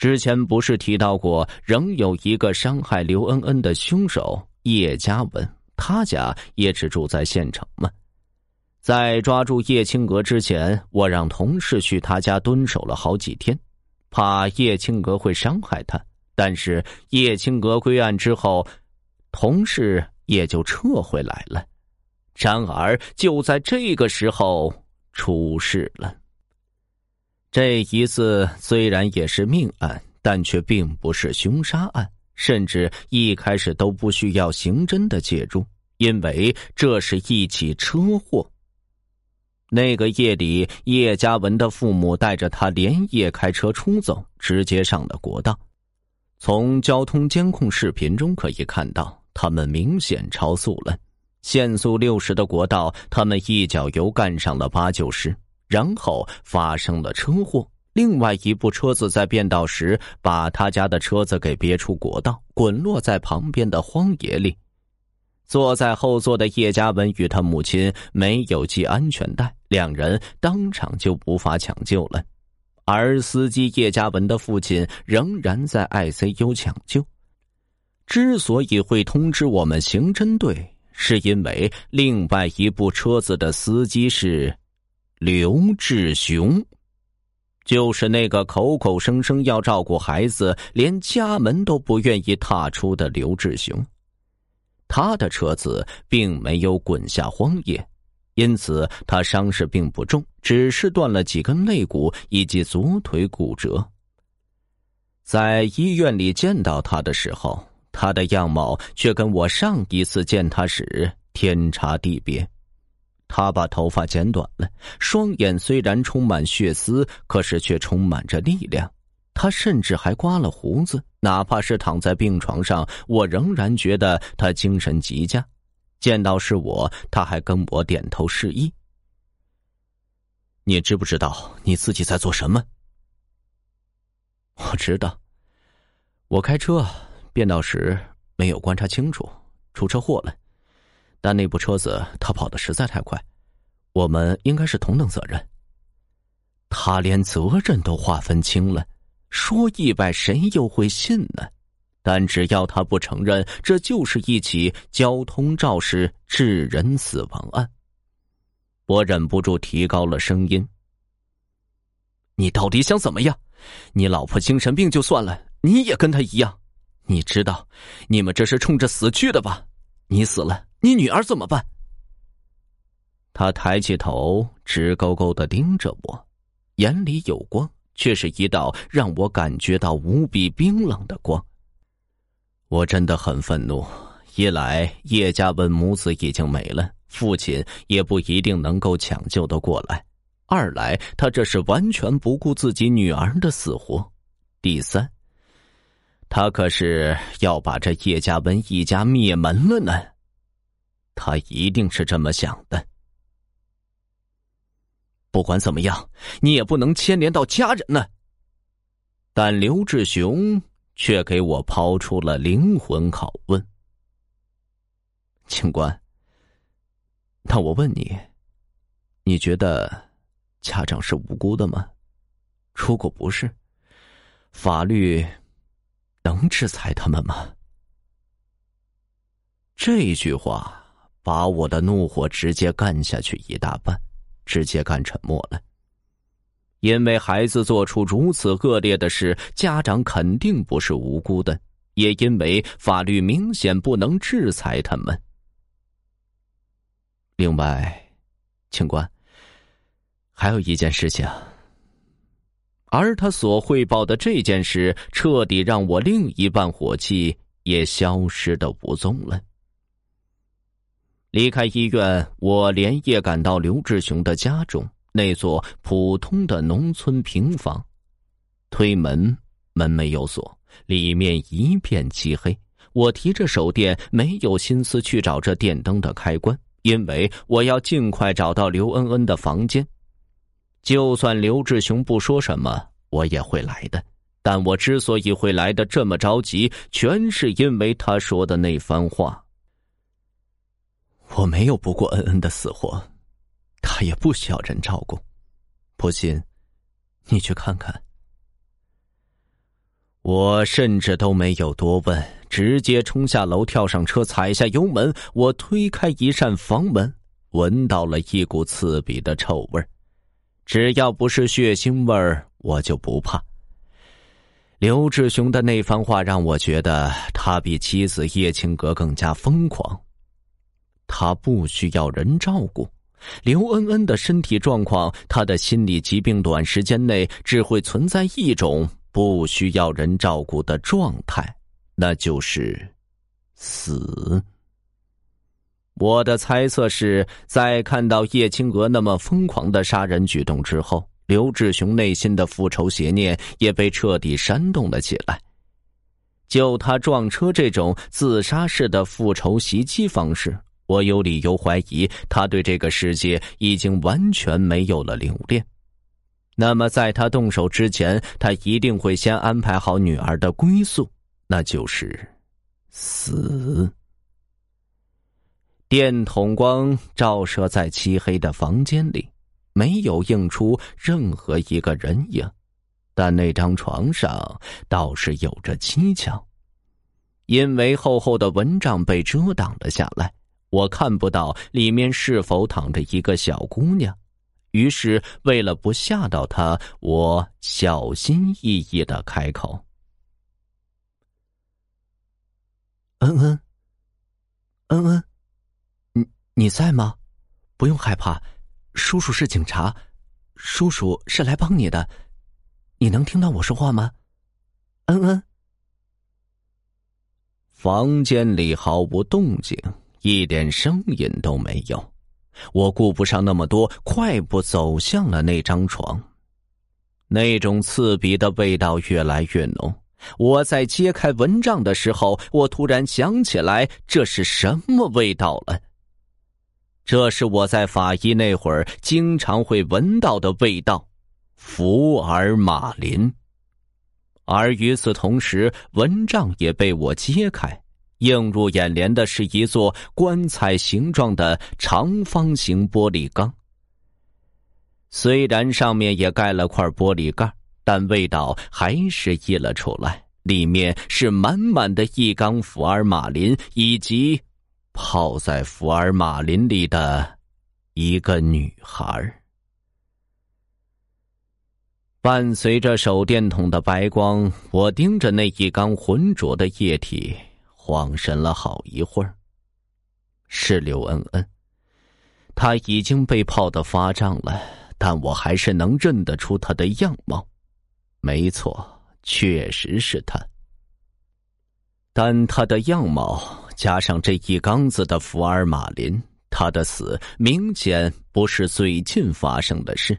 之前不是提到过，仍有一个伤害刘恩恩的凶手叶嘉文，他家也只住在县城吗？在抓住叶青阁之前，我让同事去他家蹲守了好几天，怕叶青阁会伤害他。但是叶青阁归案之后，同事也就撤回来了。然而就在这个时候出事了。这一次虽然也是命案，但却并不是凶杀案，甚至一开始都不需要刑侦的介入，因为这是一起车祸。那个夜里，叶嘉文的父母带着他连夜开车出走，直接上了国道。从交通监控视频中可以看到，他们明显超速了。限速六十的国道，他们一脚油干上了八九十，然后发生了车祸。另外一部车子在变道时，把他家的车子给别出国道，滚落在旁边的荒野里。坐在后座的叶嘉文与他母亲没有系安全带，两人当场就无法抢救了，而司机叶嘉文的父亲仍然在 ICU 抢救。之所以会通知我们刑侦队，是因为另外一部车子的司机是刘志雄，就是那个口口声声要照顾孩子，连家门都不愿意踏出的刘志雄。他的车子并没有滚下荒野，因此他伤势并不重，只是断了几根肋骨以及左腿骨折。在医院里见到他的时候，他的样貌却跟我上一次见他时天差地别。他把头发剪短了，双眼虽然充满血丝，可是却充满着力量。他甚至还刮了胡子，哪怕是躺在病床上，我仍然觉得他精神极佳。见到是我，他还跟我点头示意。你知不知道你自己在做什么？我知道，我开车变道时没有观察清楚，出车祸了。但那部车子他跑的实在太快，我们应该是同等责任。他连责任都划分清了。说意外，谁又会信呢？但只要他不承认，这就是一起交通肇事致人死亡案。我忍不住提高了声音：“你到底想怎么样？你老婆精神病就算了，你也跟他一样。你知道，你们这是冲着死去的吧？你死了，你女儿怎么办？”他抬起头，直勾勾的盯着我，眼里有光。却是一道让我感觉到无比冰冷的光。我真的很愤怒。一来叶家文母子已经没了，父亲也不一定能够抢救的过来；二来他这是完全不顾自己女儿的死活；第三，他可是要把这叶家文一家灭门了呢。他一定是这么想的。不管怎么样，你也不能牵连到家人呢。但刘志雄却给我抛出了灵魂拷问：“警官，那我问你，你觉得家长是无辜的吗？如果不是，法律能制裁他们吗？”这句话把我的怒火直接干下去一大半。直接干沉默了，因为孩子做出如此恶劣的事，家长肯定不是无辜的，也因为法律明显不能制裁他们。另外，警官，还有一件事情，而他所汇报的这件事，彻底让我另一半火气也消失的无踪了。离开医院，我连夜赶到刘志雄的家中，那座普通的农村平房。推门，门没有锁，里面一片漆黑。我提着手电，没有心思去找这电灯的开关，因为我要尽快找到刘恩恩的房间。就算刘志雄不说什么，我也会来的。但我之所以会来的这么着急，全是因为他说的那番话。我没有不顾恩恩的死活，他也不需要人照顾。不信，你去看看。我甚至都没有多问，直接冲下楼，跳上车，踩下油门。我推开一扇房门，闻到了一股刺鼻的臭味只要不是血腥味儿，我就不怕。刘志雄的那番话让我觉得他比妻子叶青阁更加疯狂。他不需要人照顾，刘恩恩的身体状况，他的心理疾病，短时间内只会存在一种。不需要人照顾的状态，那就是死。我的猜测是在看到叶青娥那么疯狂的杀人举动之后，刘志雄内心的复仇邪念也被彻底煽动了起来。就他撞车这种自杀式的复仇袭击方式，我有理由怀疑他对这个世界已经完全没有了留恋。那么，在他动手之前，他一定会先安排好女儿的归宿，那就是死。电筒光照射在漆黑的房间里，没有映出任何一个人影，但那张床上倒是有着蹊跷，因为厚厚的蚊帐被遮挡了下来，我看不到里面是否躺着一个小姑娘。于是，为了不吓到她，我小心翼翼的开口：“恩恩，恩恩，你在吗？不用害怕，叔叔是警察，叔叔是来帮你的。你能听到我说话吗？恩恩。”房间里毫无动静，一点声音都没有。我顾不上那么多，快步走向了那张床。那种刺鼻的味道越来越浓。我在揭开蚊帐的时候，我突然想起来，这是什么味道了？这是我在法医那会儿经常会闻到的味道——福尔马林。而与此同时，蚊帐也被我揭开。映入眼帘的是一座棺材形状的长方形玻璃缸。虽然上面也盖了块玻璃盖，但味道还是溢了出来。里面是满满的一缸福尔马林，以及泡在福尔马林里的一个女孩。伴随着手电筒的白光，我盯着那一缸浑浊的液体。恍神了好一会儿。是刘恩恩，她已经被泡得发胀了，但我还是能认得出她的样貌。没错，确实是她。但她的样貌加上这一缸子的福尔马林，他的死明显不是最近发生的事。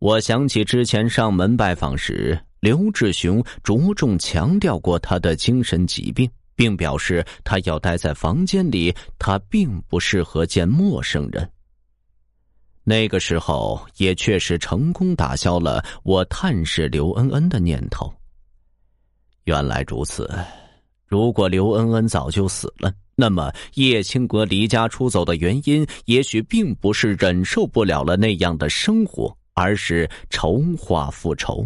我想起之前上门拜访时。刘志雄着重强调过他的精神疾病，并表示他要待在房间里，他并不适合见陌生人。那个时候也确实成功打消了我探视刘恩恩的念头。原来如此，如果刘恩恩早就死了，那么叶青阁离家出走的原因，也许并不是忍受不了了那样的生活，而是筹划复仇。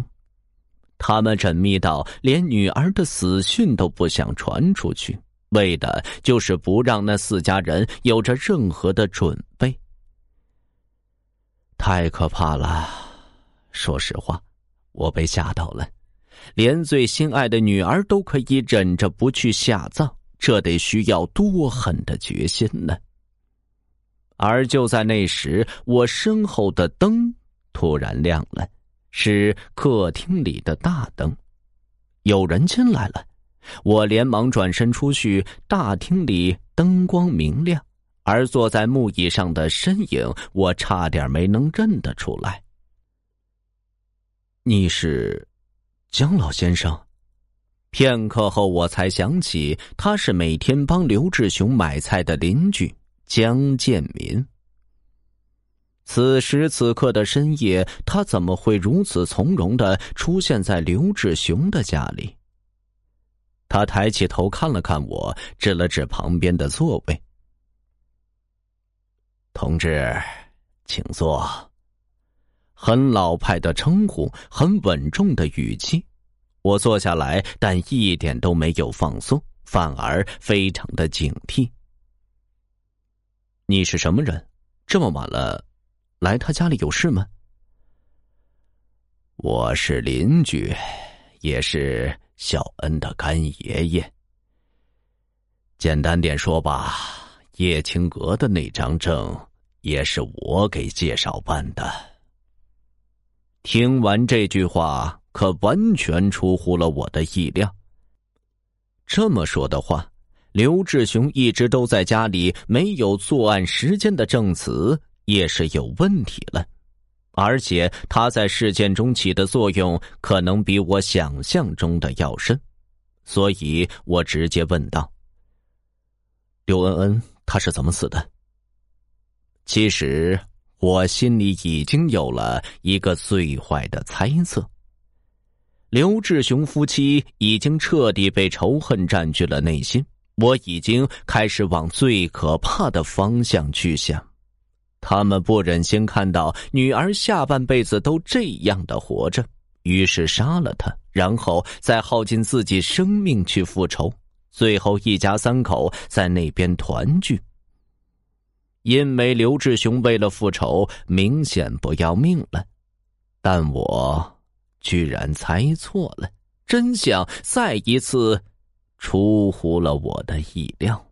他们缜密到连女儿的死讯都不想传出去，为的就是不让那四家人有着任何的准备。太可怕了！说实话，我被吓到了。连最心爱的女儿都可以忍着不去下葬，这得需要多狠的决心呢？而就在那时，我身后的灯突然亮了。是客厅里的大灯，有人进来了，我连忙转身出去。大厅里灯光明亮，而坐在木椅上的身影，我差点没能认得出来。你是江老先生？片刻后，我才想起他是每天帮刘志雄买菜的邻居江建民。此时此刻的深夜，他怎么会如此从容的出现在刘志雄的家里？他抬起头看了看我，指了指旁边的座位：“同志，请坐。”很老派的称呼，很稳重的语气。我坐下来，但一点都没有放松，反而非常的警惕。你是什么人？这么晚了，来他家里有事吗？我是邻居，也是小恩的干爷爷。简单点说吧，叶青阁的那张证也是我给介绍办的。听完这句话，可完全出乎了我的意料。这么说的话，刘志雄一直都在家里，没有作案时间的证词也是有问题了。而且他在事件中起的作用可能比我想象中的要深，所以我直接问道：“刘恩恩，他是怎么死的？”其实我心里已经有了一个最坏的猜测。刘志雄夫妻已经彻底被仇恨占据了内心，我已经开始往最可怕的方向去想。他们不忍心看到女儿下半辈子都这样的活着，于是杀了她，然后再耗尽自己生命去复仇，最后一家三口在那边团聚。因为刘志雄为了复仇，明显不要命了，但我居然猜错了，真相再一次出乎了我的意料。